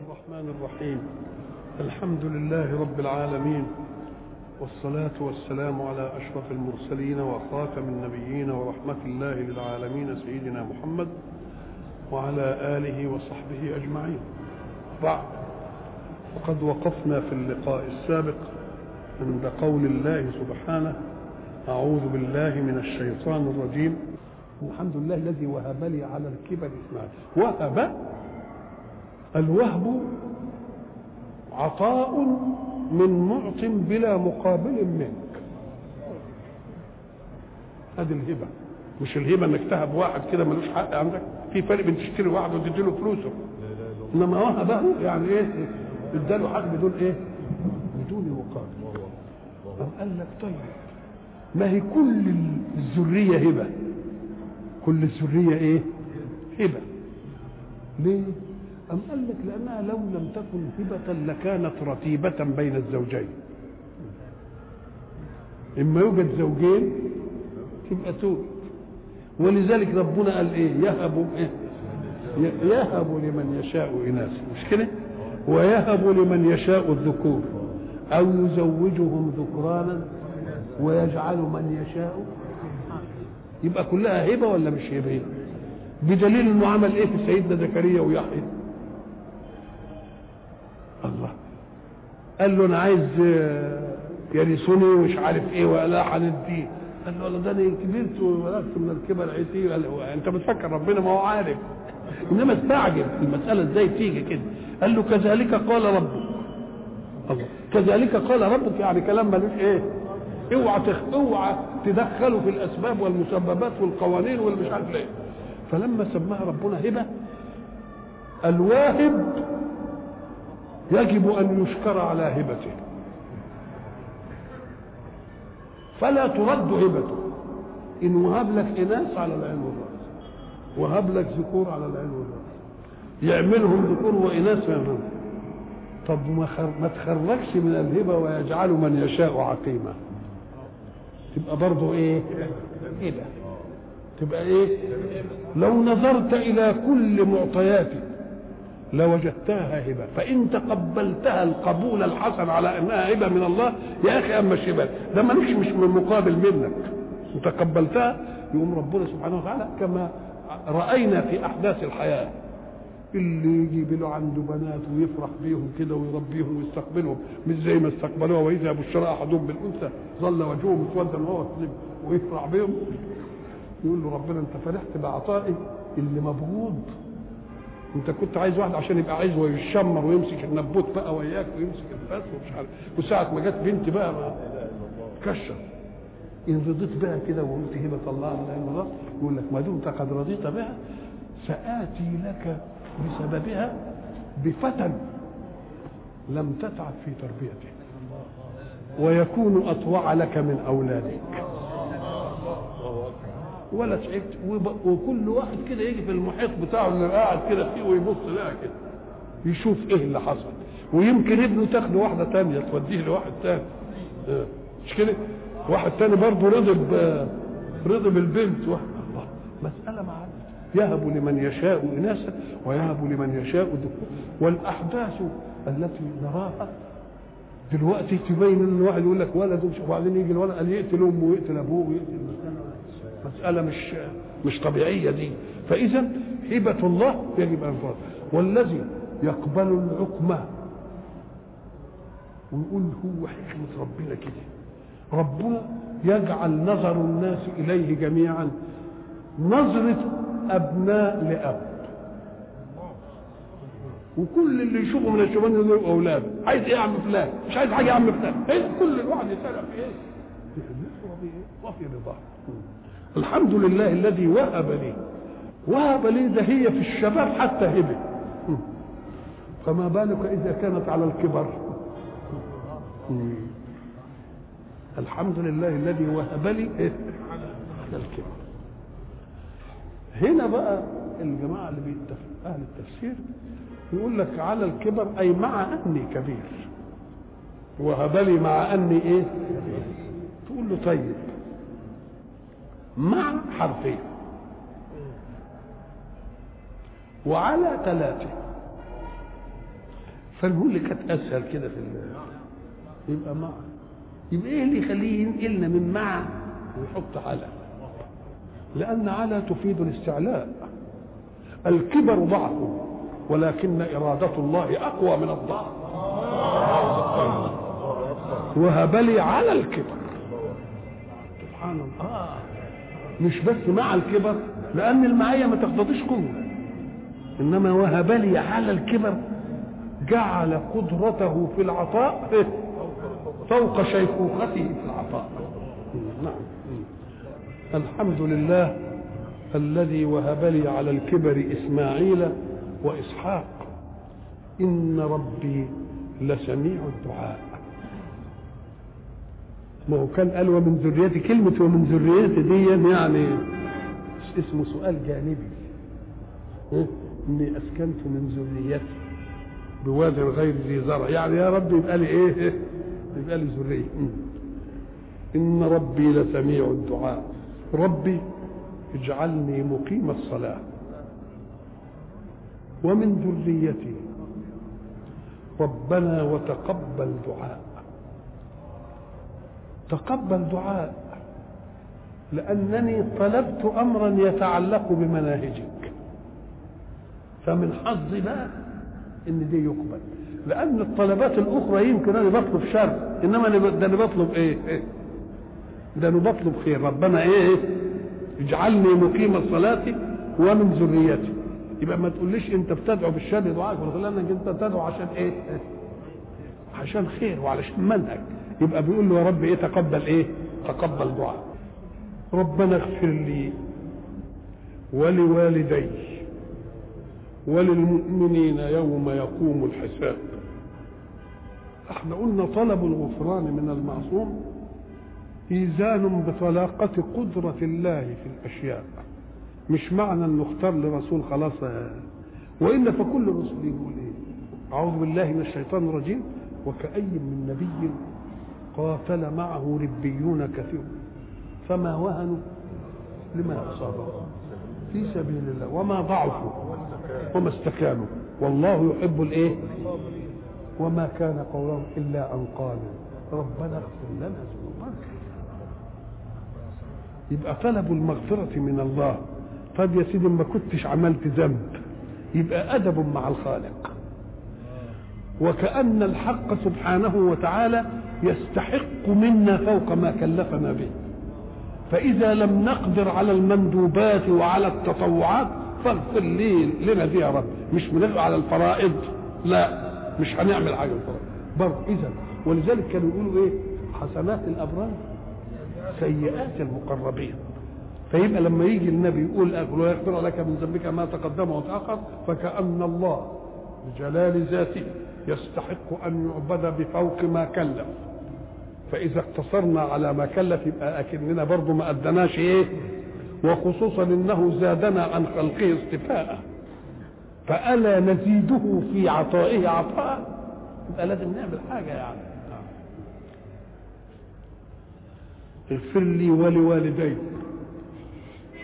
الرحمن الرحيم. الحمد لله رب العالمين. والصلاة والسلام على أشرف المرسلين وخاتم النبيين ورحمة الله للعالمين سيدنا محمد وعلى آله وصحبه أجمعين. بعد وقد وقفنا في اللقاء السابق عند قول الله سبحانه أعوذ بالله من الشيطان الرجيم. الحمد لله الذي وهب لي على الكبر إسماعيل. وهب؟ الوهب عطاء من معط بلا مقابل منك. هذه الهبة. مش الهبة إنك تهب واحد كده ملوش حق عندك؟ في فرق بين تشتري واحد وتديله فلوسه. إنما وهبه يعني إيه؟ اداله حق بدون إيه؟ بدون مقابل. قال لك طيب ما هي كل الذرية هبة؟ كل الذرية إيه؟ هبة. ليه؟ أم قال لك لأنها لو لم تكن هبة لكانت رتيبة بين الزوجين. إما يوجد زوجين تبقى توب ولذلك ربنا قال إيه؟ يهب إيه؟ يهب لمن يشاء إناثا. مش كده؟ ويهب لمن يشاء الذكور. أو يزوجهم ذكرانا ويجعل من يشاء. يبقى كلها هبة ولا مش هبة؟ بدليل إنه عمل إيه في سيدنا زكريا ويحيى الله قال له أنا عايز يرثني ومش عارف إيه ولا هنديه قال له والله ده أنا كبرت وبلغت من الكبر عتي قال له أنت بتفكر ربنا ما هو عارف. إنما استعجب المسألة إزاي تيجي كده. قال له كذلك قال ربك. الله. كذلك قال ربك يعني كلام ملوش إيه. اوعى تخ... اوعى تدخلوا في الأسباب والمسببات والقوانين والمش عارف إيه. فلما سماها ربنا هبة الواهب يجب أن يشكر على هبته. فلا ترد هبته. إن وهب لك إناث على العين والرأس. وهب لك ذكور على العين والرأس. يعملهم ذكور وإناث يعملهم طب ما. ما تخرجش من الهبة ويجعل من يشاء عقيما. تبقى برضه إيه؟ هبه تبقى إيه؟ لو نظرت إلى كل معطياتك لوجدتها هبه فإن تقبلتها القبول الحسن على أنها هبه من الله يا أخي أما الشباب. ده ملوش مش من مقابل منك. وتقبلتها يقوم ربنا سبحانه وتعالى كما رأينا في أحداث الحياة. اللي يجيب له عنده بنات ويفرح بيهم كده ويربيهم ويستقبلهم مش زي ما استقبلوها. وإذا بشر أحدهم بالأنثى ظل وجهه مسودا وهو ويفرح بهم يقول له ربنا أنت فرحت بعطائي اللي مبغوض. انت كنت عايز واحد عشان يبقى عايز ويشمر ويمسك النبوت بقى وياك ويمسك الفاس ومش عارف. وساعة ما جت بنت بقى ما كشر. إن رضيت بها كده وقلت هبة الله من الله. يقول لك ما دمت قد رضيت بها سآتي لك بسببها بفتى لم تتعب في تربيته ويكون أطوع لك من أولادك. ولا تعبت وكل واحد كده يجي في المحيط بتاعه اللي قاعد كده فيه ويبص لها كده يشوف إيه اللي حصل. ويمكن ابنه تاخده واحدة تانية توديه لواحد تاني. مش كده؟ واحد تاني برضه رضي رضي بالبنت واحد الله مسألة مع يهب لمن يشاء اناثا ويهب لمن يشاء ذكور والأحداث التي نراها دلوقتي تبين إن واحد يقول لك ولد وبعدين يجي الولد قال يقتل أمه ويقتل أبوه ويقتل مسألة مش مش طبيعية دي. فإذا هبة الله يجب أن ترد والذي يقبل العقمة ويقول هو حكمة ربنا كده. ربنا يجعل نظر الناس إليه جميعا. نظرة أبناء لأب. وكل اللي يشوفه من الشبان يقول أولاد. عايز إيه يا عم فلان؟ مش عايز حاجة يا عم فلان. إيه كل الواحد يسأل في إيه؟ وفي رضاه الحمد لله الذي وهب لي. وهب لي ده هي في الشباب حتى هبة. فما بالك إذا كانت على الكبر؟ الحمد لله الذي وهب لي إيه؟ على الكبر. هنا بقى الجماعة اللي بيتفق أهل التفسير يقول لك على الكبر أي مع أني كبير. وهب لي مع أني إيه؟ تقول له طيب. مع حرفين. وعلى ثلاثة. فنقول اللي كانت أسهل كده في يبقى مع. يبقى إيه اللي يخليه ينقلنا من مع ويحط على؟ لأن على تفيد الاستعلاء. الكبر ضعف ولكن إرادة الله أقوى من الضعف. وهب لي على الكبر. سبحان الله. مش بس مع الكبر لأن المعية ما تقتضيش قوة. إنما وهب لي على الكبر جعل قدرته في العطاء؟ فوق شيخوخته في العطاء. نعم. الحمد لله الذي وهب لي على الكبر إسماعيل وإسحاق. إن ربي لسميع الدعاء. ما هو كان قال ومن ذريتي كلمة ومن ذريتي دي يعني اسمه سؤال جانبي؟ إني أسكنت من ذريتي بواد غير ذي زرع. يعني يا رب يبقى لي إيه؟ يبقى لي ذرية. إن ربي لسميع الدعاء. ربي اجعلني مقيم الصلاة. ومن ذريتي ربنا وتقبل دعاء. تقبل دعاء لأنني طلبت أمرا يتعلق بمناهجك فمن حظي بقى إن دي يقبل لأن الطلبات الأخرى يمكن أنا بطلب شر إنما ده أنا بطلب إيه؟ ده أنا بطلب خير ربنا إيه؟ اجعلني مقيم الصلاة ومن ذريتي يبقى ما تقوليش أنت بتدعو بالشر دعاءك ولا لأنك أنت بتدعو عشان؟ إيه؟ عشان خير وعلشان منهج يبقى بيقول له يا رب إيه تقبل إيه؟ تقبل دعاء. ربنا اغفر لي ولوالدي وللمؤمنين يوم يقوم الحساب. إحنا قلنا طلب الغفران من المعصوم إيزان بطلاقة قدرة الله في الأشياء. مش معنى أنه اختار لرسول خلاص وإلا فكل الرسل يقول إيه؟ أعوذ بالله من الشيطان الرجيم. وكأي من نبي قاتل معه ربيون كثير فما وهنوا لما أصابهم في سبيل الله. وما ضعفوا وما استكانوا والله يحب الإيه؟ وما كان قولهم إلا أن قالوا ربنا اغفر لنا ذنوبنا. يبقى طلبوا المغفرة من الله. طب يا سيدي ما كنتش عملت ذنب. يبقى أدب مع الخالق. وكأن الحق سبحانه وتعالى يستحق منا فوق ما كلفنا به. فإذا لم نقدر على المندوبات وعلى التطوعات فاغفر لي لنا دي يا رب. مش بنغفر على الفرائض لا. مش هنعمل حاجة الفرائض برضه إذا ولذلك كانوا يقولوا إيه؟ حسنات الأبرار سيئات المقربين. فيبقى لما يجي النبي يقول ويغفر لك من ذنبك ما تقدم وتأخر فكأن الله بجلال ذاته يستحق أن يعبد بفوق ما كلف. فإذا اقتصرنا على ما كلف يبقى أكننا برضه ما أدناش إيه؟ وخصوصا إنه زادنا عن خلقه استفاء. فألا نزيده في عطائه عطاء. يبقى لازم نعمل حاجة يعني. اغفر لي ولوالدي.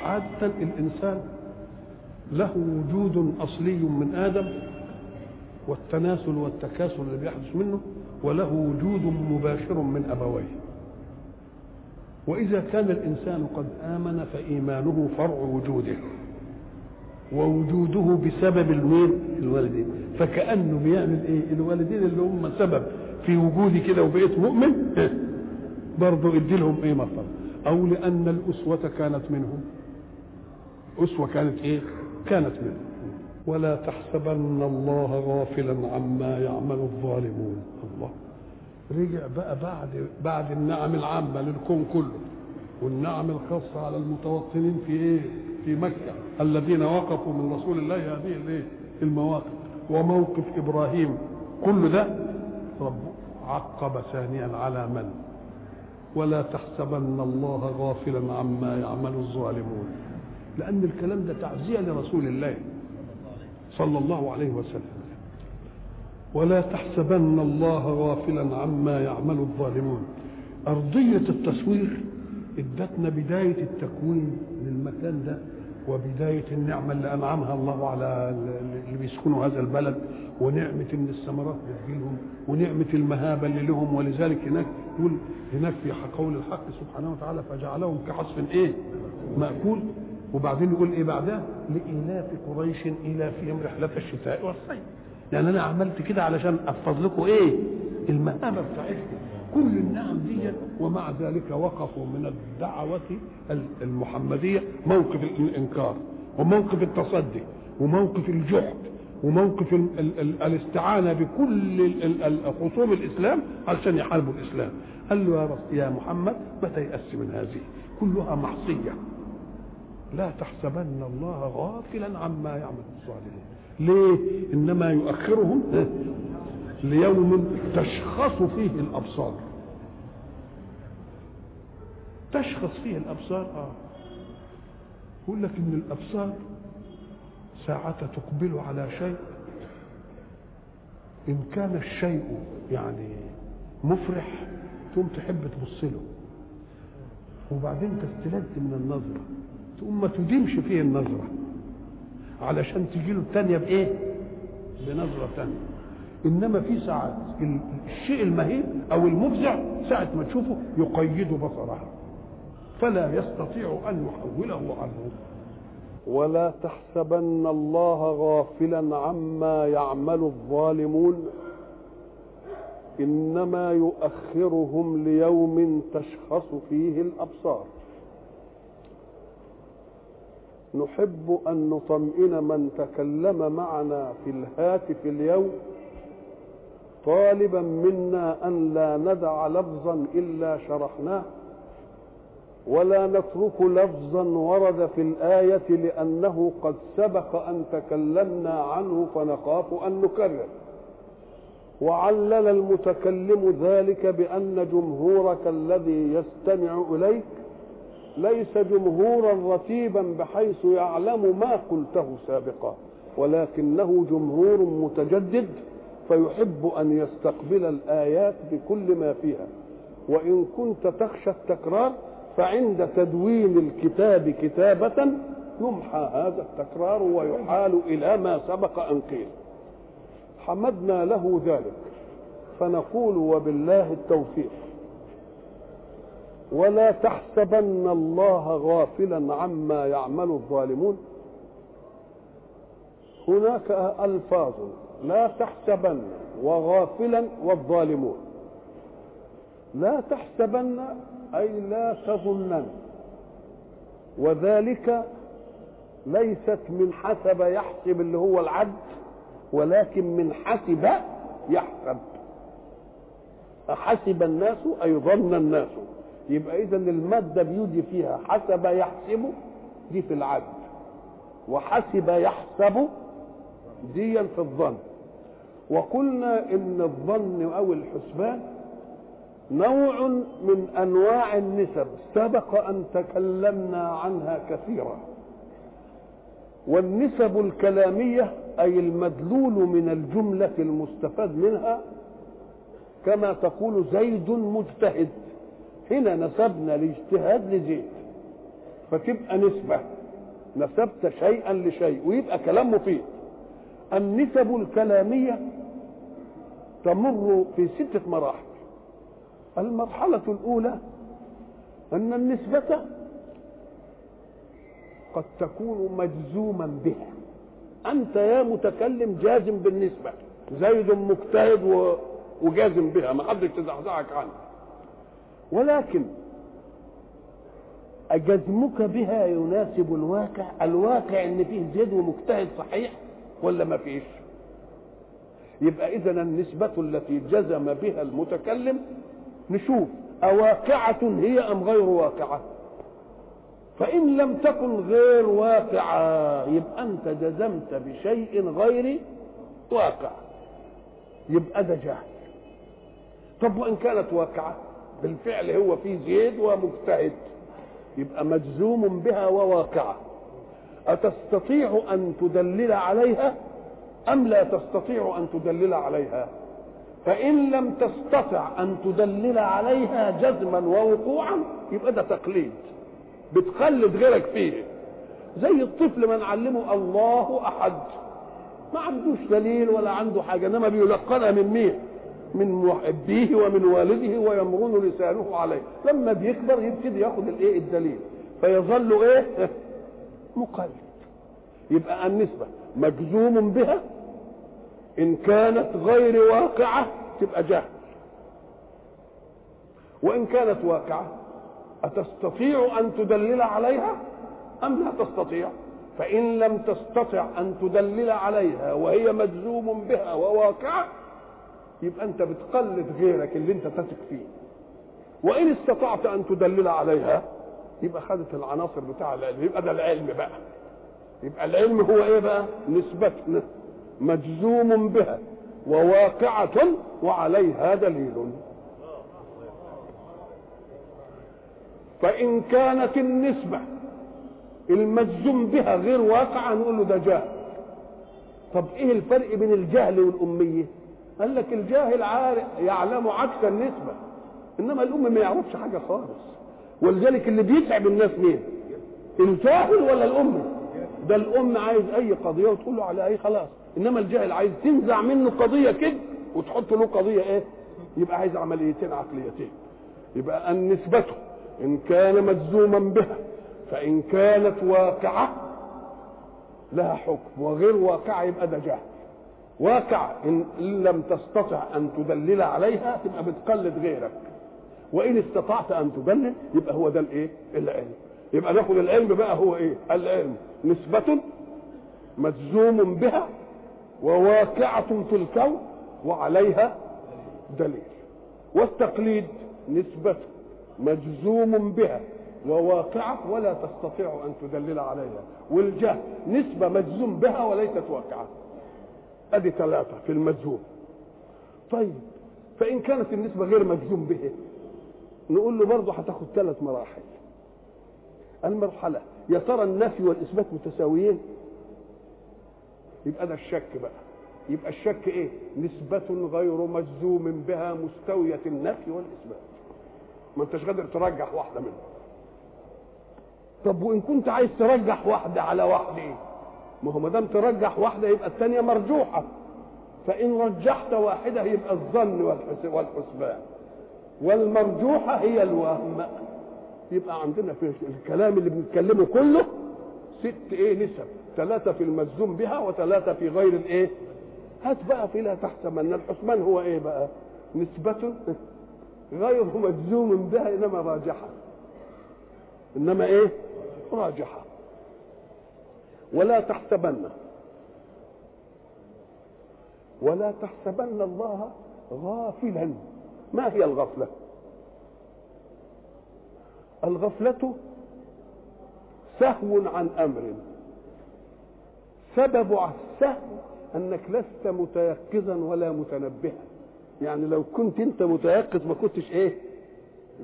عادة الإنسان له وجود أصلي من آدم والتناسل والتكاسل اللي بيحدث منه وله وجود مباشر من أبويه. وإذا كان الإنسان قد آمن فإيمانه فرع وجوده ووجوده بسبب المين الوالدين. فكأنه بيعمل إيه الوالدين اللي هم سبب في وجودي كده وبقيت مؤمن برضه ادي لهم إيه مطلب أو لأن الأسوة كانت منهم. أسوة كانت إيه؟ كانت منهم. ولا تحسبن الله غافلا عما يعمل الظالمون. الله. رجع بقى بعد بعد النعم العامة للكون كله. والنعم الخاصة على المتوطنين في إيه؟ في مكة. الذين وقفوا من رسول الله هذه الإيه؟ المواقف. وموقف إبراهيم. كل ده رب عقب ثانيا على من؟ ولا تحسبن الله غافلا عما يعمل الظالمون. لأن الكلام ده تعزية لرسول الله. صلى الله عليه وسلم. ولا تحسبن الله غافلا عما يعمل الظالمون. أرضية التصوير إدتنا بداية التكوين للمكان ده وبداية النعمة اللي أنعمها الله على اللي بيسكنوا هذا البلد ونعمة إن الثمرات بتجيلهم ونعمة المهابة اللي لهم. ولذلك هناك يقول هناك في قول الحق سبحانه وتعالى فجعلهم كعصف إيه؟ مأكول. وبعدين يقول إيه بعدها؟ لإيلاف قريش إيلافهم رحلة الشتاء والصيف. يعني أنا عملت كده علشان أحفظ لكم إيه؟ المهابة بتاعتكم. كل النعم دي ومع ذلك وقفوا من الدعوة المحمدية موقف الإنكار وموقف التصدي وموقف الجحد وموقف ال ال ال الاستعانة بكل خصوم الإسلام علشان يحاربوا الإسلام. قال له يا, محمد ما تيأس من هذه؟ كلها محصية لا تحسبن الله غافلا عما يعمل الصالحون. ليه؟ إنما يؤخرهم ليوم تشخص فيه الأبصار. تشخص فيه الأبصار؟ آه. يقول لك إن الأبصار ساعة تقبل على شيء. إن كان الشيء يعني مفرح تقوم تحب تبص له. وبعدين تستلذ من النظرة. تقوم ما تديمش فيه النظرة علشان تجي له الثانية بإيه؟ بنظرة ثانية إنما في ساعات الشيء المهيب أو المفزع ساعة ما تشوفه يقيد بصرها. فلا يستطيع أن يحوله عنه. ولا تحسبن الله غافلا عما يعمل الظالمون. إنما يؤخرهم ليوم تشخص فيه الأبصار. نحب أن نطمئن من تكلم معنا في الهاتف اليوم طالبا منا أن لا ندع لفظا إلا شرحناه ولا نترك لفظا ورد في الآية لأنه قد سبق أن تكلمنا عنه فنخاف أن نكرر. وعلل المتكلم ذلك بأن جمهورك الذي يستمع إليك ليس جمهورا رتيبا بحيث يعلم ما قلته سابقا ولكنه جمهور متجدد فيحب أن يستقبل الآيات بكل ما فيها. وإن كنت تخشى التكرار فعند تدوين الكتاب كتابة يمحى هذا التكرار ويحال إلى ما سبق أن قيل. حمدنا له ذلك. فنقول وبالله التوفيق. ولا تحسبن الله غافلا عما يعمل الظالمون. هناك ألفاظ لا تحسبن وغافلا والظالمون. لا تحسبن أي لا تظنن. وذلك ليست من حسب يحسب اللي هو العد ولكن من حسب يحسب. أحسب الناس أي ظن الناس. يبقى إذا المادة بيجي فيها حسب يحسب دي في العد وحسب يحسب دي في الظن. وقلنا إن الظن أو الحسبان نوع من أنواع النسب سبق أن تكلمنا عنها كثيرا. والنسب الكلامية أي المدلول من الجملة المستفاد منها كما تقول زيد مجتهد. هنا نسبنا الاجتهاد لزيد فتبقى نسبه نسبت شيئا لشيء ويبقى كلام مفيد. النسب الكلامية تمر في ستة مراحل. المرحلة الأولى أن النسبة قد تكون مجزوما بها. أنت يا متكلم جازم بالنسبة زيد مجتهد وجازم بها ما حدش تزعزعك عنها ولكن أجزمك بها يناسب الواقع الواقع إن فيه زيد ومجتهد صحيح ولا ما فيش؟ يبقى اذا النسبة التي جزم بها المتكلم نشوف أواقعة هي أم غير واقعة؟ فإن لم تكن غير واقعة يبقى أنت جزمت بشيء غير واقع. يبقى ده جهل طب وإن كانت واقعة؟ بالفعل هو في زيد ومجتهد. يبقى مجزوم بها وواقعة. أتستطيع أن تدلل عليها أم لا تستطيع أن تدلل عليها؟ فإن لم تستطع أن تدلل عليها جزما ووقوعا يبقى ده تقليد. بتقلد غيرك فيه. زي الطفل ما نعلمه الله أحد. ما عندوش دليل ولا عنده حاجة إنما بيلقنها من مين من محبيه ومن والده ويمرن لسانه عليه. لما بيكبر يبتدي ياخد الايه الدليل. فيظل إيه؟ مقلد. يبقى النسبة مجزوم بها إن كانت غير واقعة تبقى جهل. وإن كانت واقعة أتستطيع أن تدلل عليها؟ أم لا تستطيع؟ فإن لم تستطع أن تدلل عليها وهي مجزوم بها وواقعة يبقى انت بتقلد غيرك اللي انت تثق فيه. وإن استطعت أن تدلل عليها يبقى خدت العناصر بتاع العلم. يبقى ده العلم بقى. يبقى العلم هو إيه بقى؟ نسبة مجزوم بها. وواقعة وعليها دليل. فإن كانت النسبة المجزوم بها غير واقعة نقول له ده جهل. طب إيه الفرق بين الجهل والأمية؟ قال لك الجاهل عارف يعلم عكس النسبة. إنما الأم ما يعرفش حاجة خالص. ولذلك اللي بيتعب الناس مين؟ الجاهل ولا الأم ده الأم عايز أي قضية وتقول له على أي خلاص. إنما الجاهل عايز تنزع منه قضية كده وتحط له قضية إيه؟ يبقى عايز عمليتين عقليتين. يبقى النسبة إن كان مجزوما بها فإن كانت واقعة لها حكم وغير واقعة يبقى ده جهل. واقع إن لم تستطع أن تدلل عليها تبقى بتقلد غيرك. وإن استطعت أن تدلل يبقى هو ده الإيه؟ العلم. يبقى ناخد العلم بقى هو إيه؟ العلم. نسبة مجزوم بها وواقعة في الكون وعليها دليل. والتقليد نسبة مجزوم بها وواقعة ولا تستطيع أن تدلل عليها. والجهل نسبة مجزوم بها وليست واقعة. أدي ثلاثة في المجزوم طيب فإن كانت النسبة غير مجزوم به نقول له برضه هتاخد ثلاث مراحل. المرحلة يا ترى النفي والإثبات متساويين؟ يبقى ده الشك بقى. يبقى الشك إيه؟ نسبة غير مجزوم بها مستوية النفي والإثبات. ما أنتش قادر ترجح واحدة منهم. طب وإن كنت عايز ترجح واحدة على واحدة إيه؟ ما هو ما دام ترجح واحدة يبقى الثانية مرجوحة. فإن رجحت واحدة يبقى الظن والحسبان. والمرجوحة هي الوهم. يبقى عندنا في الكلام اللي بنتكلمه كله ست إيه نسب. ثلاثة في المجزوم بها وثلاثة في غير الإيه. هات بقى في لا تحسبن. الحسبان هو إيه بقى؟ نسبة غير مجزوم بها إنما راجحة. إنما إيه؟ راجحة. ولا تحسبن. ولا تحسبن الله غافلا. ما هي الغفلة؟ الغفلة سهو عن أمر. سبب السهو أنك لست متيقظا ولا متنبها. يعني لو كنت أنت متيقظ ما كنتش إيه؟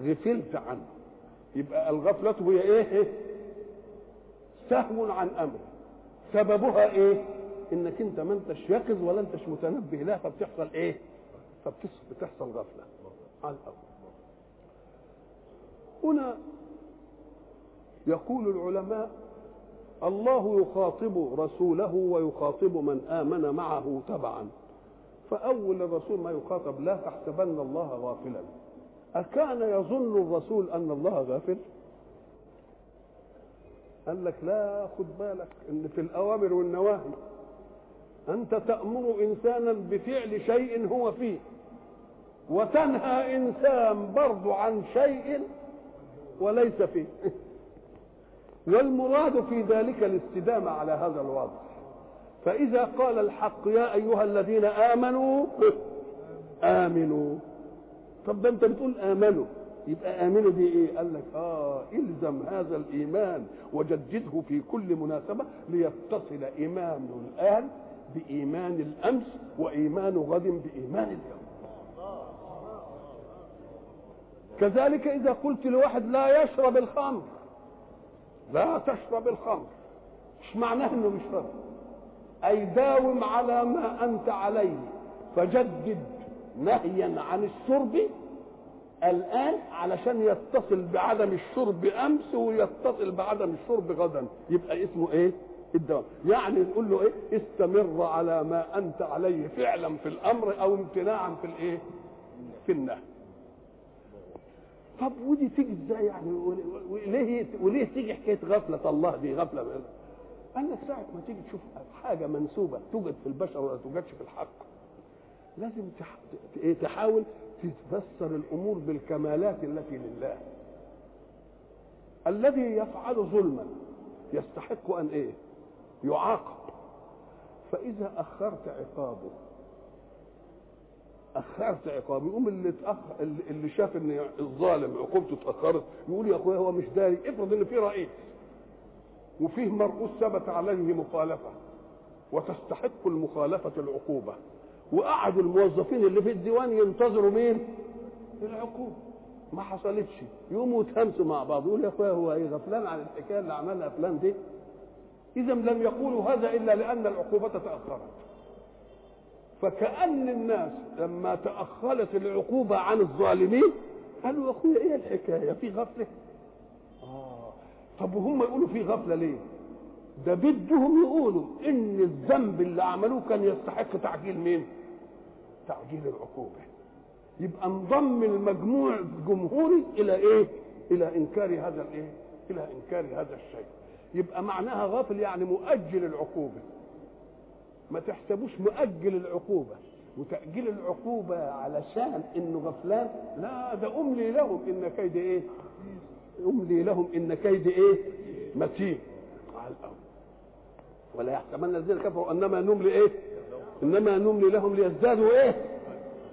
غفلت عنه. يبقى الغفلة هي إيه؟ سهو عن أمر. سببها إيه؟ إنك أنت ما أنتش يقظ ولا أنتش متنبه لها فبتحصل إيه؟ فبتحصل غفلة. على الأول. هنا يقول العلماء الله يخاطب رسوله ويخاطب من آمن معه تبعا. فأول الرسول ما يخاطب لا تحسبن الله غافلا. أكان يظن الرسول أن الله غافل؟ قال لك لا خد بالك إن في الأوامر والنواهي أنت تأمر إنسانا بفعل شيء هو فيه وتنهى إنسان برضه عن شيء وليس فيه والمراد في ذلك الاستدامة على هذا الوضع فإذا قال الحق يا أيها الذين آمنوا آمنوا طب ده أنت بتقول آمنوا يبقى امنوا دي إيه؟ قال لك آه إلزم هذا الإيمان وجدده في كل مناسبة ليتصل ايمان الان بإيمان الأمس وإيمان غد بإيمان اليوم. كذلك إذا قلت لواحد لا يشرب الخمر لا تشرب الخمر مش معناه إنه مش شرب؟ أي داوم على ما أنت عليه فجدد نهيا عن الشرب الآن علشان يتصل بعدم الشرب امس ويتصل بعدم الشرب غدا. يبقى اسمه إيه؟ الدوام يعني نقول له إيه؟ استمر على ما أنت عليه فعلا في الأمر أو امتناعا في الإيه؟ في النهي. طب ودي تيجي إزاي يعني؟ وليه وليه تيجي حكاية غفلة الله دي؟ غفلة قال لك ساعة ما تيجي تشوف حاجة منسوبة توجد في البشر ولا توجدش في الحق لازم. إيه؟ تحاول تفسر الأمور بالكمالات التي لله. الذي يفعل ظلما يستحق أن إيه؟ يعاقب. فإذا أخرت عقابه أخرت عقابه يقوم اللي اتاخر اللي شاف إن الظالم عقوبته اتاخرت يقول يا أخويا هو مش داري افرض ان في رئيس وفيه مرؤوس ثبت عليه مخالفة وتستحق المخالفة العقوبة. وقعدوا الموظفين اللي في الديوان ينتظروا مين؟ العقوبه ما حصلتش. يقوموا يتهمسوا مع بعض يقول يا أخويا هو إيه غفلان عن الحكاية اللي عملها فلان دي. إذا لم يقولوا هذا إلا لأن العقوبة تأخرت. فكأن الناس لما تأخرت العقوبة عن الظالمين قالوا يا أخويا إيه الحكاية؟ في غفلة؟ آه. طب وهم يقولوا في غفلة ليه؟ ده بدهم يقولوا إن الذنب اللي عملوه كان يستحق تعجيل مين؟ تعجيل العقوبة. يبقى انضم المجموع الجمهوري إلى إيه؟ إلى إنكار هذا الإيه؟ إلى إنكار هذا الشيء. يبقى معناها غافل يعني مؤجل العقوبة. ما تحسبوش مؤجل العقوبة. وتأجيل العقوبة علشان إنه غفلان؟ لا ده أملي لهم إن كيد إيه؟ أملي لهم إن كيد إيه؟ متين. على الأول ولا يحسبن الذين كفروا انما نملي إيه؟ انما نملي لهم ليزدادوا إيه؟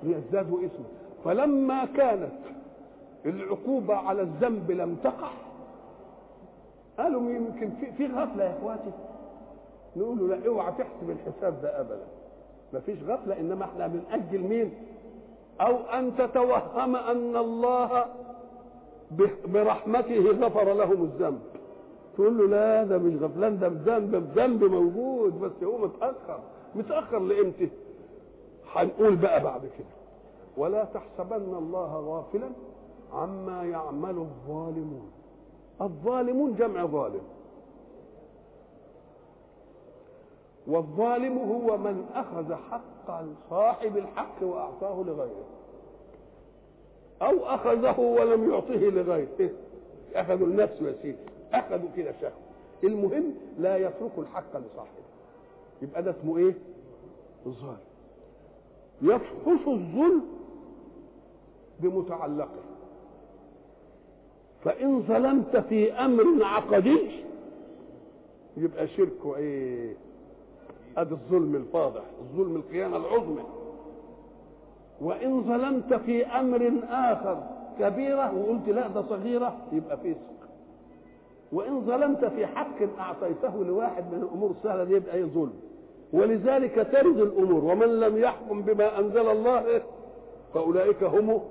ليزدادوا اسما فلما كانت العقوبة على الذنب لم تقع قالوا يمكن في, في غفلة يا إخواتي. نقول له لا اوعى تحسب الحساب ده ابدا. مفيش غفلة إنما إحنا بنأجل مين؟ أو أن تتوهم أن الله برحمته غفر لهم الذنب. تقول له لا ده مش غفلان ده الذنب الذنب موجود بس هو متأخر متأخر لإمتى؟ هنقول بقى بعد كده. ولا تحسبن الله غافلا عما يعمل الظالمون. الظالمون جمع ظالم. والظالم هو من أخذ حق صاحب الحق وأعطاه لغيره. أو أخذه ولم يعطه لغيره. أخذوا النفس يا سيدي. اخذوا كده شهوه المهم لا يتركوا الحق لصاحبه. يبقى ده اسمه إيه؟ الظالم. يفحش الظلم بمتعلقه. فإن ظلمت في أمر عقدي يبقى شركه إيه؟ أدي الظلم الفاضح الظلم الخيانه العظمى. وإن ظلمت في أمر آخر كبيرة وقلت لا ده صغيرة يبقى فسق وإن ظلمت في حق أعطيته لواحد من الأمور السهلة دي يبقى ظلم. ولذلك ترد الأمور ومن لم يحكم بما أنزل الله فأولئك هم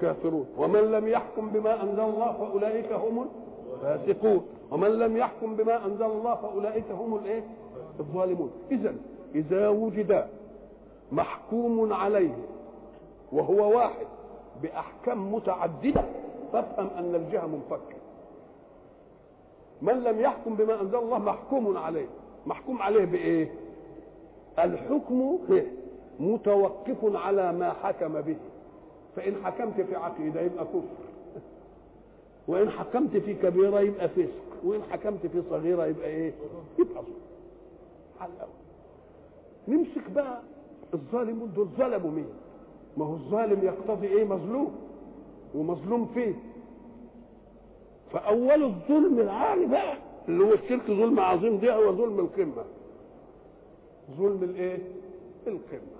كافرون ومن لم يحكم بما أنزل الله فأولئك هم الفاسقون. ومن لم يحكم بما أنزل الله فأولئك هم الإيه؟ الظالمون. إذا إذا وجد محكوم عليه وهو واحد بأحكام متعددة فافهم أن الجهة منفكه من لم يحكم بما أنزل الله محكوم عليه. محكوم عليه بإيه؟ الحكم متوقف على ما حكم به. فإن حكمت في عقيدة يبقى كفر. وإن حكمت في كبيرة يبقى فسق. وإن حكمت في صغيرة يبقى إيه؟ يبقى على نمسك بقى. الظالمون دول ظلموا مين؟ ما هو الظالم يقتضي إيه؟ مظلوم. ومظلوم فين؟ فأول الظلم العالي بقى اللي هو الشرك ظلم عظيم ده هو ظلم القمة. ظلم الإيه؟ القمة.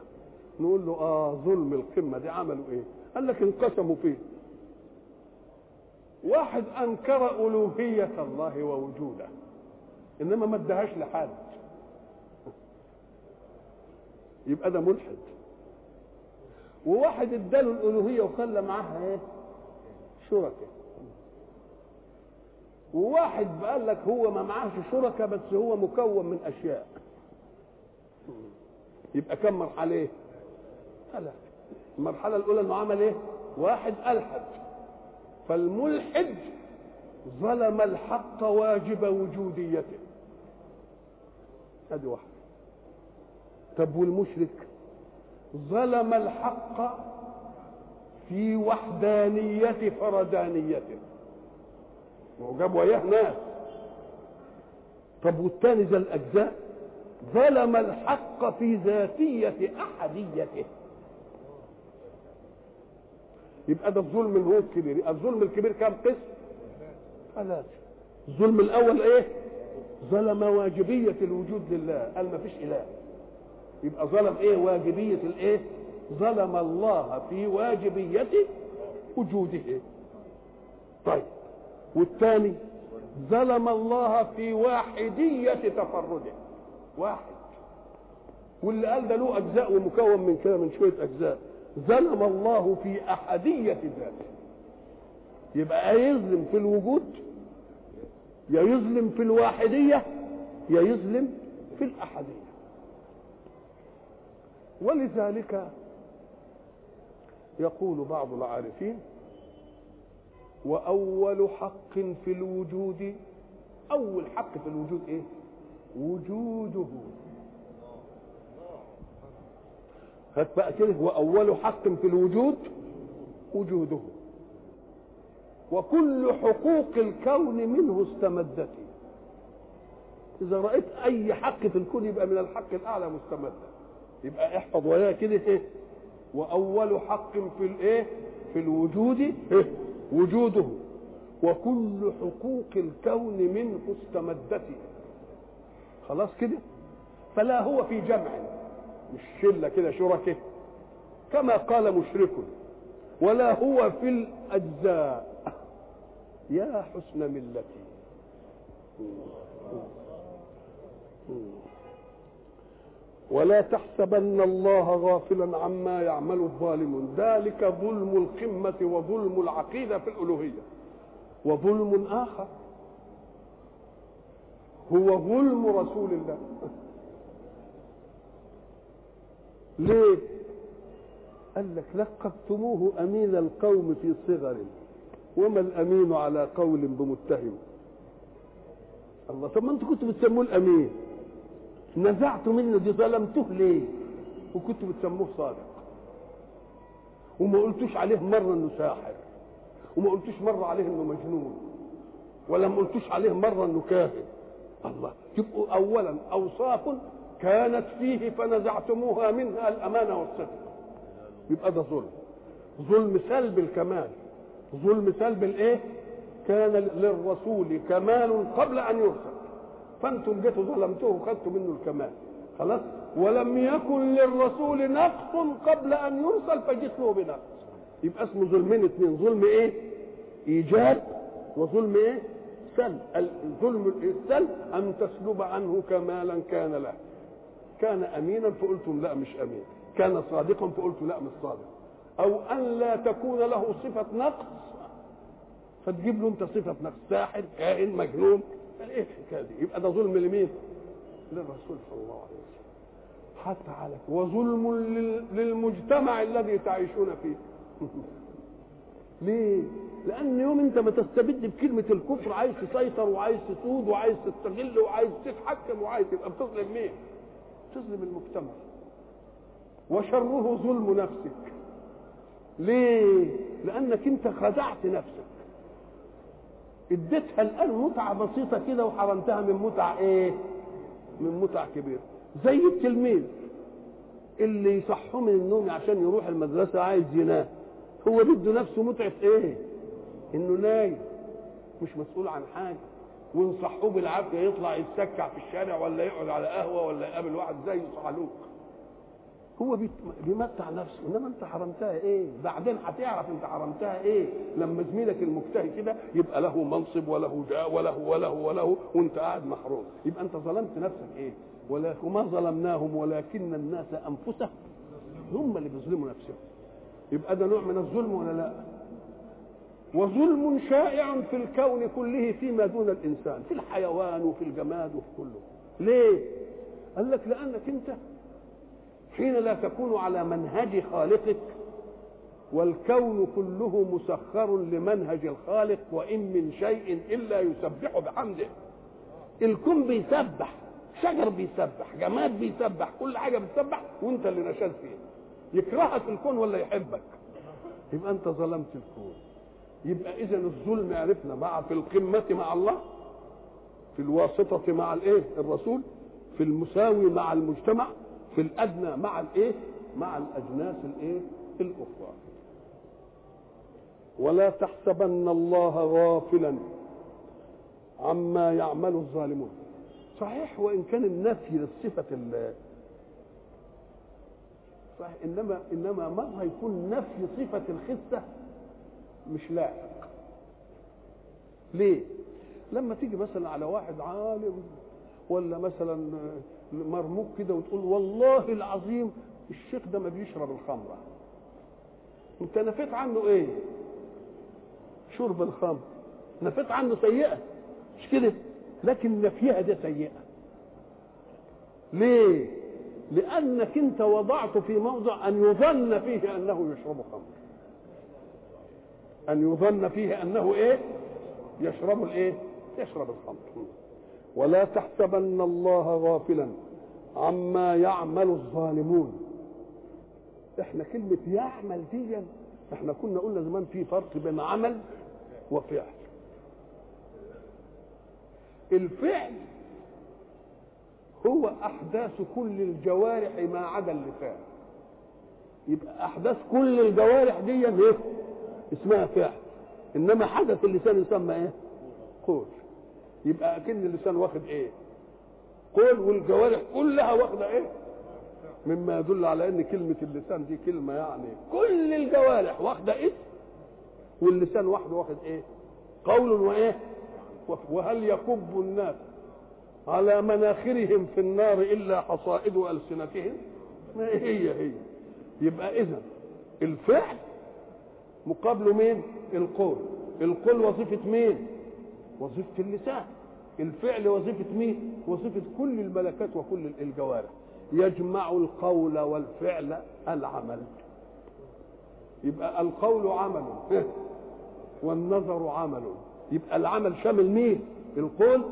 نقول له آه ظلم القمة دي عملوا إيه؟ قال لك انقسموا فيه. واحد أنكر ألوهية الله ووجوده إنما ما ادهاش لحد. يبقى ده ملحد. وواحد اداله الألوهية وخلى معاها إيه؟ شركاء وواحد قال لك هو ما معاهش شركاء بس هو مكون من أشياء. يبقى كم مرحلة؟ إيه ثلاثة المرحلة الأولى إنه عمل إيه؟ واحد ألحد. فالملحد ظلم الحق واجب وجوديته. هذه واحدة. طب والمشرك؟ ظلم الحق في وحدانية فردانيته ما هو جاب وياه ناس. طب والتاني ذا الأجزاء؟ ظلم الحق في ذاتية أحديته. يبقى ده الظلم اللي هو الكبير الظلم الكبير كام قسم؟ ثلاثة. الظلم الأول إيه؟ ظلم واجبية الوجود لله. قال ما فيش إله. يبقى ظلم إيه؟ واجبية الإيه؟ ظلم الله في واجبية وجوده. طيب. والثاني ظلم الله في واحدية تفرده. واحد. واللي قال ده له أجزاء ومكون من كده من شوية أجزاء. ظلم الله في أحدية ذاته. يبقى يظلم في الوجود يا يظلم في الواحدية يا يظلم في الأحدية. ولذلك يقول بعض العارفين وأول حق في الوجود أول حق في الوجود إيه؟ وجوده. هات بقى كده وأول حق في الوجود وجوده. وكل حقوق الكون منه استمدت. إذا رأيت أي حق في الكون يبقى من الحق الأعلى مستمدا يبقى احفظ وياه كده إيه؟ وأول حق في الإيه في الوجود إيه؟ وجوده وكل حقوق الكون منه استمدت خلاص كده؟ فلا هو في جمع. مش شلة كده شركة. كما قال مشرك ولا هو في الأجزاء. يا حسن ملتي. ولا تحسبن الله غافلا عما يعمل الظالمون. ذلك ظلم القمة وظلم العقيدة في الألوهية. وظلم آخر. هو ظلم رسول الله. ليه؟ قال لك لقبتموه أمين القوم في صغر. وما الأمين على قول بمتهم؟ الله طب ما أنتوا كنتوا بتسموه الأمين. نزعتوا منه دي ظلمتوه ليه وكنتوا بتسموه صادق. وما قلتوش عليه مرة إنه ساحر. وما قلتوش مرة عليه إنه مجنون. ولا ما قلتوش عليه مرة إنه كاهن. الله تبقوا اولا أوصاف كانت فيه فنزعتموها منها الأمانة والصدق. يبقى ده ظلم. ظلم سلب الكمال. ظلم سلب الإيه؟ كان للرسول كمال قبل أن يرسل. فانتم جيتوا ظلمتوه وخدتوا منه الكمال. خلاص؟ ولم يكن للرسول نقص قبل أن يرسل فجئتوه بنقص. يبقى اسمه ظلمين اثنين ظلم إيه؟ ايجاب وظلم إيه؟ سلب. الظلم السلب أن تسلب عنه كمالا كان له. كان امينا فقلتم لا مش أمين. كان صادقا فقلتم لا مش صادق. أو أن لا تكون له صفة نقص فتجيب له أنت صفة نقص. ساحر كائن مجنون. إيه الحكاية دي؟ يبقى ده ظلم لمين؟ للرسول صلى الله عليه وسلم. حتى على وظلم للمجتمع الذي تعيشون فيه. ليه؟ لأن يوم أنت ما تستبد بكلمة الكفر عايز تسيطر وعايز تسود وعايز تستغل وعايز تتحكم وعايز تبقى بتظلم مين؟ تظلم المجتمع. وشره ظلم نفسك. ليه؟ لأنك أنت خدعت نفسك. اديتها الان متعة بسيطة كده وحرمتها من متعة إيه؟ من متعة كبيرة. زي التلميذ اللي يصحوه من النوم عشان يروح المدرسة عايز ينام. هو بده نفسه متعة إيه؟ إنه نايم. مش مسؤول عن حاجة. ونصحوه بالعافية يطلع يتسكع في الشارع ولا يقعد على قهوة ولا يقابل واحد زيه صعلوك هو بيمتع نفسه. إنما أنت حرمتها إيه؟ بعدين هتعرف أنت حرمتها إيه؟ لما زميلك المجتهد كده يبقى له منصب وله جاء وله وله وله وأنت قاعد محروم. يبقى أنت ظلمت نفسك إيه؟ ولا وما ظلمناهم ولكن الناس أنفسهم. هم اللي بيظلموا نفسهم. يبقى ده نوع من الظلم ولا لا؟ وظلم شائع في الكون كله فيما دون الإنسان في الحيوان وفي الجماد وفي كله. ليه؟ قال لك لأنك أنت حين لا تكون على منهج خالقك والكون كله مسخر لمنهج الخالق وإن من شيء إلا يسبح بحمده. الكون بيسبح شجر بيسبح جماد بيسبح كل حاجة بتسبح وأنت اللي نشأت فيه يكرهك الكون ولا يحبك؟ يبقى أنت ظلمت الكون. يبقى اذا الظلم عرفنا مع في القمة مع الله في الواسطة مع الإيه؟ الرسول في المساوي مع المجتمع في الأدنى مع الإيه؟ مع الأجناس الإيه؟ الأخرى. ولا تحسبن الله غافلا عما يعمل الظالمون. صحيح وإن كان النفي للصفه صحيح إنما إنما مره يكون نفي صفة الخسه مش لاحق. ليه؟ لما تيجي مثلا على واحد عالم ولا مثلا مرموق كده وتقول والله العظيم الشيخ ده ما بيشرب الخمره انت نفيت عنه إيه؟ شرب الخمر. نفيت عنه سيئة. مش كده؟ لكن نفيها ده سيئة. ليه؟ لأنك انت وضعت في موضع أن يظن فيه أنه يشرب خمر. أن يظن فيه أنه إيه؟ يشرب الإيه؟ يشرب الخمر. ولا تحسبن الله غافلا عما يعمل الظالمون. إحنا كلمة يعمل دي إحنا كنا قلنا زمان في فرق بين عمل وفعل. الفعل هو أحداث كل الجوارح ما عدا اللسان. يبقى أحداث كل الجوارح دي إيه؟ اسمها فعل. إنما حدث اللسان يسمى إيه؟ قول. يبقى أكن اللسان واخد إيه؟ قول والجوارح كلها واخدة إيه؟ مما يدل على إن كلمة اللسان دي كلمة يعني كل الجوارح واخدة اسم واللسان وحده واخد إيه؟ قول وإيه؟ وهل يكب الناس على مناخرهم في النار إلا حصائد ألسنتهم؟ ما هي هي؟ يبقى اذا الفعل مقابله مين؟ القول. القول وظيفة مين؟ وظيفة اللسان. الفعل وظيفة مين؟ وظيفة كل الملكات وكل الجوارح. يجمع القول والفعل العمل. يبقى القول عمل. والنظر عمل. يبقى العمل شامل مين؟ القول.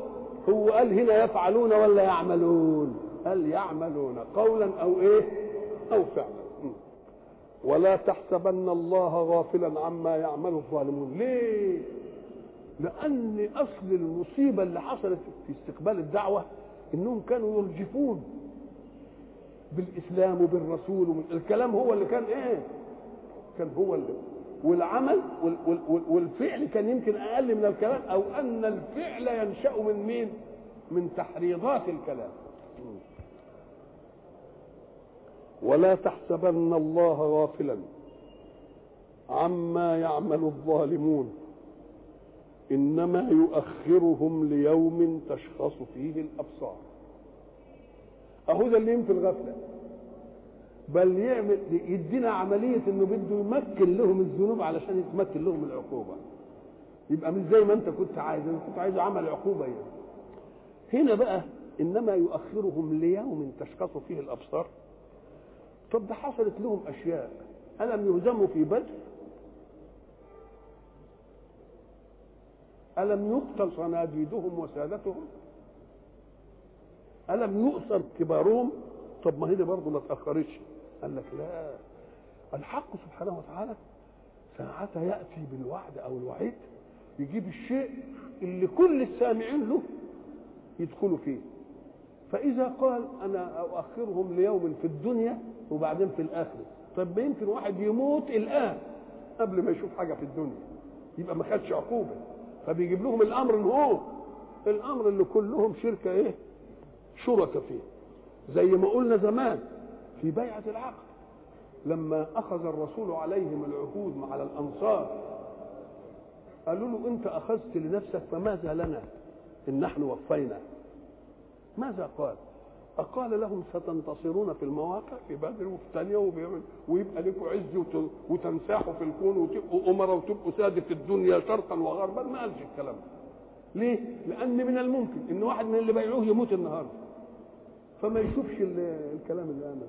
هو قال هنا يفعلون ولا يعملون؟ قال يعملون. قولا أو إيه؟ أو فعلا. ولا تحسبن الله غافلا عما يعمل الظالمون. ليه؟ لأن أصل المصيبة اللي حصلت في استقبال الدعوة إنهم كانوا يرجفون بالإسلام وبالرسول الكلام هو اللي كان إيه؟ كان هو اللي والعمل وال وال والفعل كان يمكن أقل من الكلام أو أن الفعل ينشأ من مين؟ من تحريضات الكلام. ولا تحسبن الله غافلا عما يعمل الظالمون. إنما يؤخرهم ليوم تشخص فيه الأبصار. أهو ده اللي ينفي الغفلة. بل يعمل يدينا عملية إنه بده يمكن لهم الذنوب علشان يتمكن لهم العقوبة. يبقى مش زي ما أنت كنت عايز أنا كنت عايز عمل عقوبة يعني. هنا بقى إنما يؤخرهم ليوم تشخص فيه الأبصار. طب ده حصلت لهم أشياء. ألم يهزموا في بدر؟ ألم يقتل صناديدهم وسادتهم؟ ألم يؤثر كبارهم؟ طب ما هي دي برضه ما تاخرتش قال لك لا. الحق سبحانه وتعالى ساعتها يأتي بالوعد أو الوعيد يجيب الشيء اللي كل السامعين له يدخلوا فيه. فإذا قال أنا أؤخرهم ليوم في الدنيا وبعدين في الآخرة. طب ما يمكن واحد يموت الآن قبل ما يشوف حاجة في الدنيا. يبقى ما خدش عقوبة. فبيجيب لهم الأمر ان هو الأمر اللي كلهم شركة إيه؟ شركة فيه. زي ما قلنا زمان في بيعة العقد لما أخذ الرسول عليهم العهود مع الأنصار قالوا له أنت أخذت لنفسك فماذا لنا؟ إن نحن وفينا. ماذا قال؟ أقال لهم ستنتصرون في المواقع في بدر وفي ثانية ويبقى لكم عز وتنساحوا في الكون وتبقوا أمراء وتبقوا سادة في الدنيا شرقا وغربا. ما قالش الكلام ده. ليه؟ لأن من الممكن إن واحد من اللي بيعوه يموت النهارده. فما يشوفش الكلام اللي أنا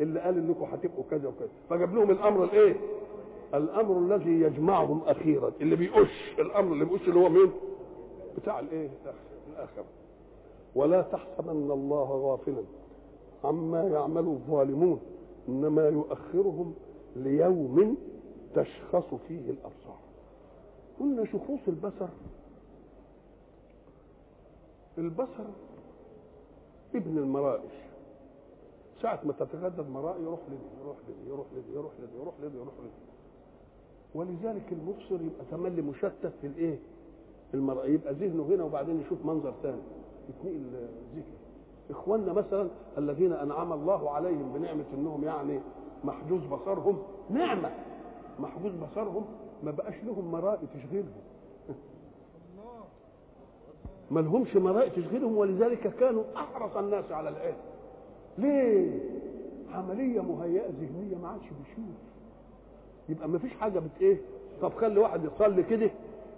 اللي قال إنكم هتبقوا كذا وكذا. فجاب لهم الأمر الإيه؟ الأمر الذي يجمعهم أخيرا. اللي بيقش الأمر اللي بيقش اللي هو مين؟ بتاع الإيه؟ الاخره ولا تحسبن الله غافلا عما يعمل الظالمون إنما يؤخرهم ليوم تشخص فيه الأبصار. قلنا شخوص البصر. البصر ابن المرائش. ساعة ما تتغدى المرائي يروح لدي يروح لدي يروح لدي يروح لدي يروح لدي يروح لدي ولذلك المبصر يبقى تملي مشتت في الإيه؟ المرأة يبقى ذهنه هنا وبعدين يشوف منظر ثاني يتنقل ذهنه إخواننا مثلا الذين أنعم الله عليهم بنعمة إنهم يعني محجوز بصرهم نعمة! محجوز بصرهم ما بقاش لهم مرائي تشغلهم ما لهمش مرائي تشغلهم ولذلك كانوا أحرص الناس على العلم. ليه؟ عملية مهيئة ذهنية ما عادش بيشوف. يبقى ما فيش حاجة بت إيه؟ طب خلي واحد يصلي كده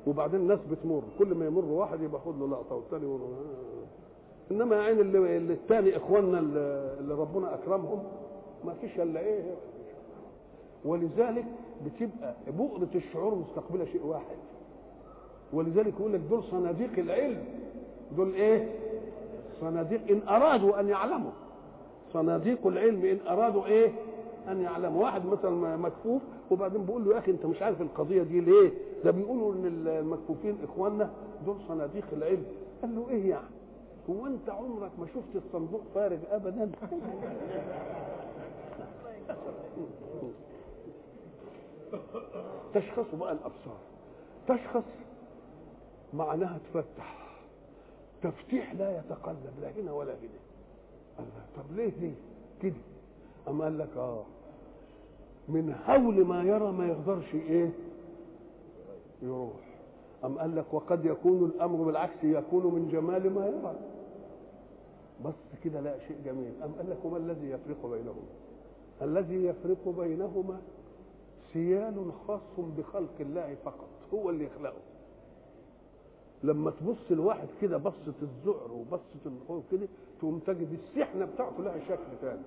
وبعدين الناس بتمر. كل ما يمر واحد يبقى خد له لقطة والثاني يقول آه. إنما عين اللي, الثاني إخواننا اللي, اللي ربنا أكرمهم ما فيش إلا إيه؟ ولذلك بتبقى بؤرة الشعور مستقبلة شيء واحد. ولذلك يقول لك دول صناديق العلم. دول إيه؟ صناديق إن أرادوا أن يعلموا. صناديق العلم إن أرادوا إيه؟ أن يعلموا واحد مثلا مكفوف وبعدين بيقول له يا أخي أنت مش عارف القضية دي ليه؟ ده بيقولوا إن المكفوفين إخواننا دول صناديق العلم. قال له إيه يعني؟ هو أنت عمرك ما شفت الصندوق فارغ ابدا؟ تشخص بقى الأبصار. تشخص معناها تفتح. تفتيح لا يتقلب لا هنا ولا هنا. الله طب ليه دي كده؟ أم قال لك آه من هول ما يرى ما يقدرش إيه؟ يروح. أم قال لك وقد يكون الأمر بالعكس يكون من جمال ما يرى. بس كده لا شيء جميل. أم قال لك وما الذي يفرق بينهما؟ الذي يفرق بينهما سيال خاص بخلق الله فقط. هو اللي يخلقه. لما تبص لواحد كده بصة الذعر وبصة الخوف كده تقوم تجد السحنة بتاعته لها شكل ثاني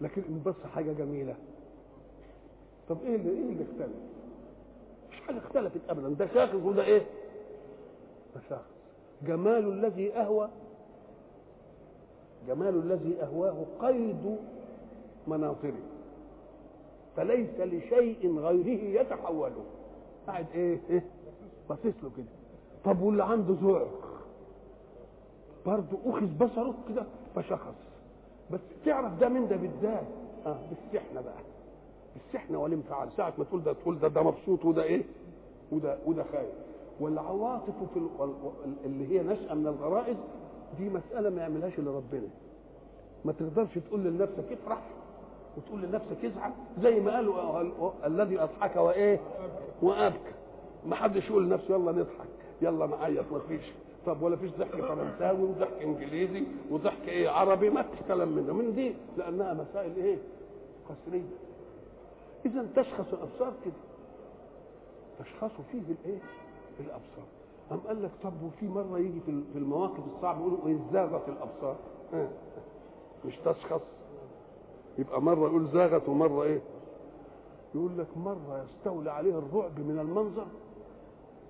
لكن بص حاجة جميلة. طب إيه اللي إيه اللي اختلف؟ مش حاجة اختلفت ابدا. ده شاخص وده إيه؟ ده شاخص. جمال الذي اهوى جمال الذي أهواه قيد مناظره فليس لشيء غيره يتحوله قاعد إيه؟ إيه؟ باصص له كده. طب واللي عنده ذوق برضه أخذ بصره كده فشخص. بس تعرف ده من ده بالذات. آه بالسحنة بقى. بالسحنة والانفعال. ساعة ما تقول ده تقول ده ده مبسوط وده إيه؟ وده وده خايف. والعواطف في اللي هي نشأة من الغرائز دي مسألة ما يعملهاش إلا ربنا. ما تقدرش تقول لنفسك افرح وتقول لنفسك ازعل زي ما قالوا الذي أضحك وإيه؟ وأبكى. ما حدش يقول لنفسه يلا نضحك يلا نعيط ما فيش. طب ولا فيش ضحك فرنساوي وضحك انجليزي وضحك إيه عربي؟ ما فيش كلام منه. من دي لأنها مسائل إيه؟ قسرية. اذا تشخص الأبصار كده. تشخص فيه الايه؟ الأبصار. أم قال لك طب وفي مرة يجي في المواقف الصعبة يقولوا إذ زاغت الأبصار مش تشخص. يبقى مرة يقول زاغت ومرة إيه؟ يقول لك مرة يستولي عليه الرعب من المنظر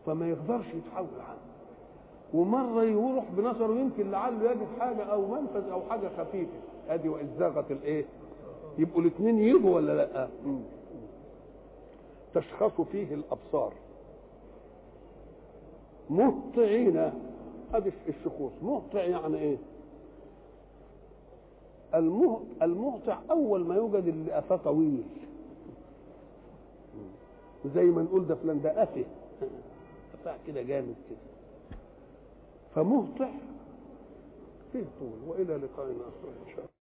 فما يقدرش يتحول عنه. ومرة يروح بنظره يمكن لعله يجد حاجة أو منفذ أو حاجة خفيفة. أدي وإذ زاغت الإيه؟ يبقوا الاثنين يجوا ولا لأ؟ تشخص فيه الأبصار. مهطعين. هذه الشخوص. مهطع يعني إيه؟ المه... المهطع أول ما يوجد اللي قفاه طويل. زي ما نقول ده فلان ده قفه قفاه كده جامد كده. فمهطع فيه طول وإلى لقاء آخر إن شاء الله.